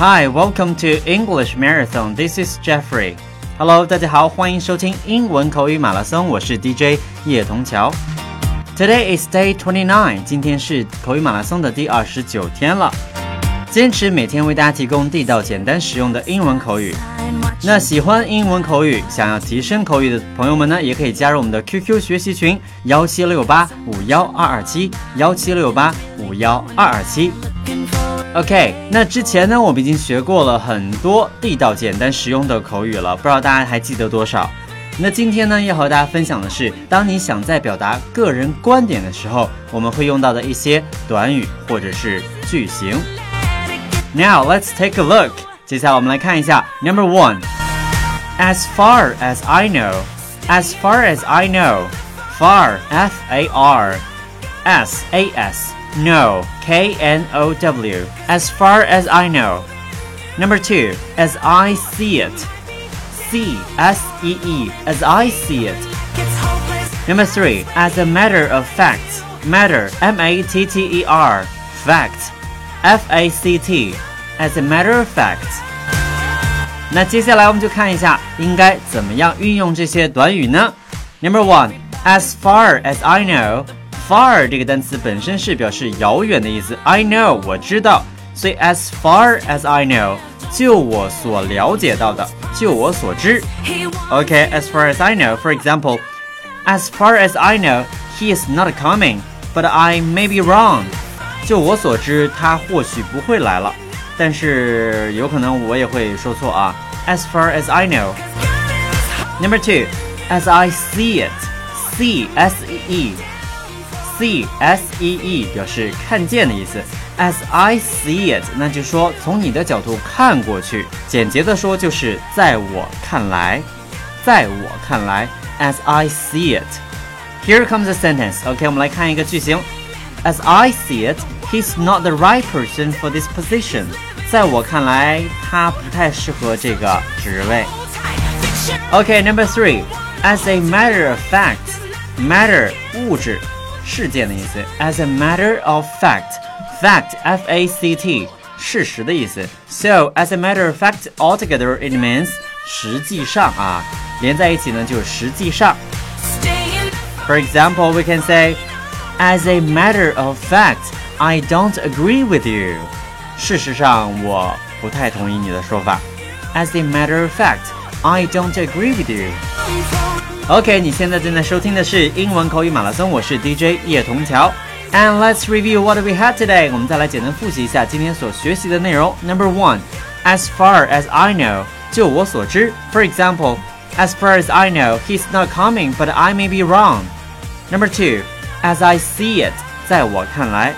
Hi, welcome to English Marathon. This is Jeffrey. Hello，大家好，欢迎收听英文口语马拉松，我是 DJ 叶童桥。Today is day twenty nine，今天是口语马拉松的第二十九天了。坚持每天为大家提供地道、简单、实用的英文口语。那喜欢英文口语、想要提升口语的朋友们呢，也可以加入我们的 QQ 学习群幺七六八五幺二二七幺七六八五幺二二七。OK，那之前呢，我们已经学过了很多地道、简单、实用的口语了，不知道大家还记得多少？那今天呢，要和大家分享的是，当你想在表达个人观点的时候，我们会用到的一些短语或者是句型。Now let's take a look。接下来我们来看一下，Number one，As far as I know，As far as I know，far，F A R，S A S。No, K N O W. As far as I know. Number two, as I see it. C S E E. As I see it. Number three, as a matter of fact. Matter, M A T T E R. Fact, F A C T. As a matter of fact. 那接下来我们就看一下应该怎么样运用这些短语呢？Number one, as far as I know. Far 这个单词本身是表示遥远的意思，I know 我知道，所以 as far as I know 就我所了解到的，就我所知。OK，as far as I know，for example，as far as I know，he is not coming，but I may be wrong。就我所知，他或许不会来了，但是有可能我也会说错啊。As far as I know。Number two，as I see it，see S E E。 see s e e 表示看见的意思，as I see it，那就说从你的角度看过去，简洁的说就是在我看来，在我看来，as I see it。Here comes a sentence. OK，我们来看一个句型。As I see it, he's not the right person for this position. 在我看来，他不太适合这个职位。OK, number three. As a matter of fact, matter 物质。 事件的意思，as a matter of fact，fact f a c t 事实的意思。So as a matter of fact, altogether it means 实际上啊，连在一起呢就是实际上。For example, we can say, as a matter of fact, I don't agree with you. 事实上，我不太同意你的说法。As a matter of fact, I don't agree with you. OK，你现在正在收听的是英文口语马拉松，我是 DJ 叶童桥。And let's review what we had today。我们再来简单复习一下今天所学习的内容。Number one, as far as I know，就我所知。For example, as far as I know, he's not coming, but I may be wrong. Number two, as I see it，在我看来。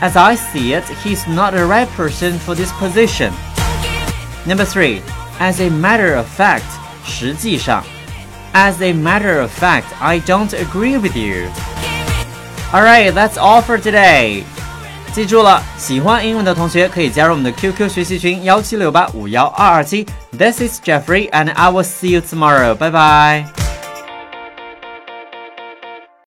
As I see it, he's not the right person for this position. Number three, as a matter of fact，实际上。 as a matter of fact, I don't agree with you. Alright, that's all for today. 记住了，喜欢英文的同学可以加入我们的 QQ 学习群幺七六八五幺二二七。This is Jeffrey, and I will see you tomorrow. Bye bye.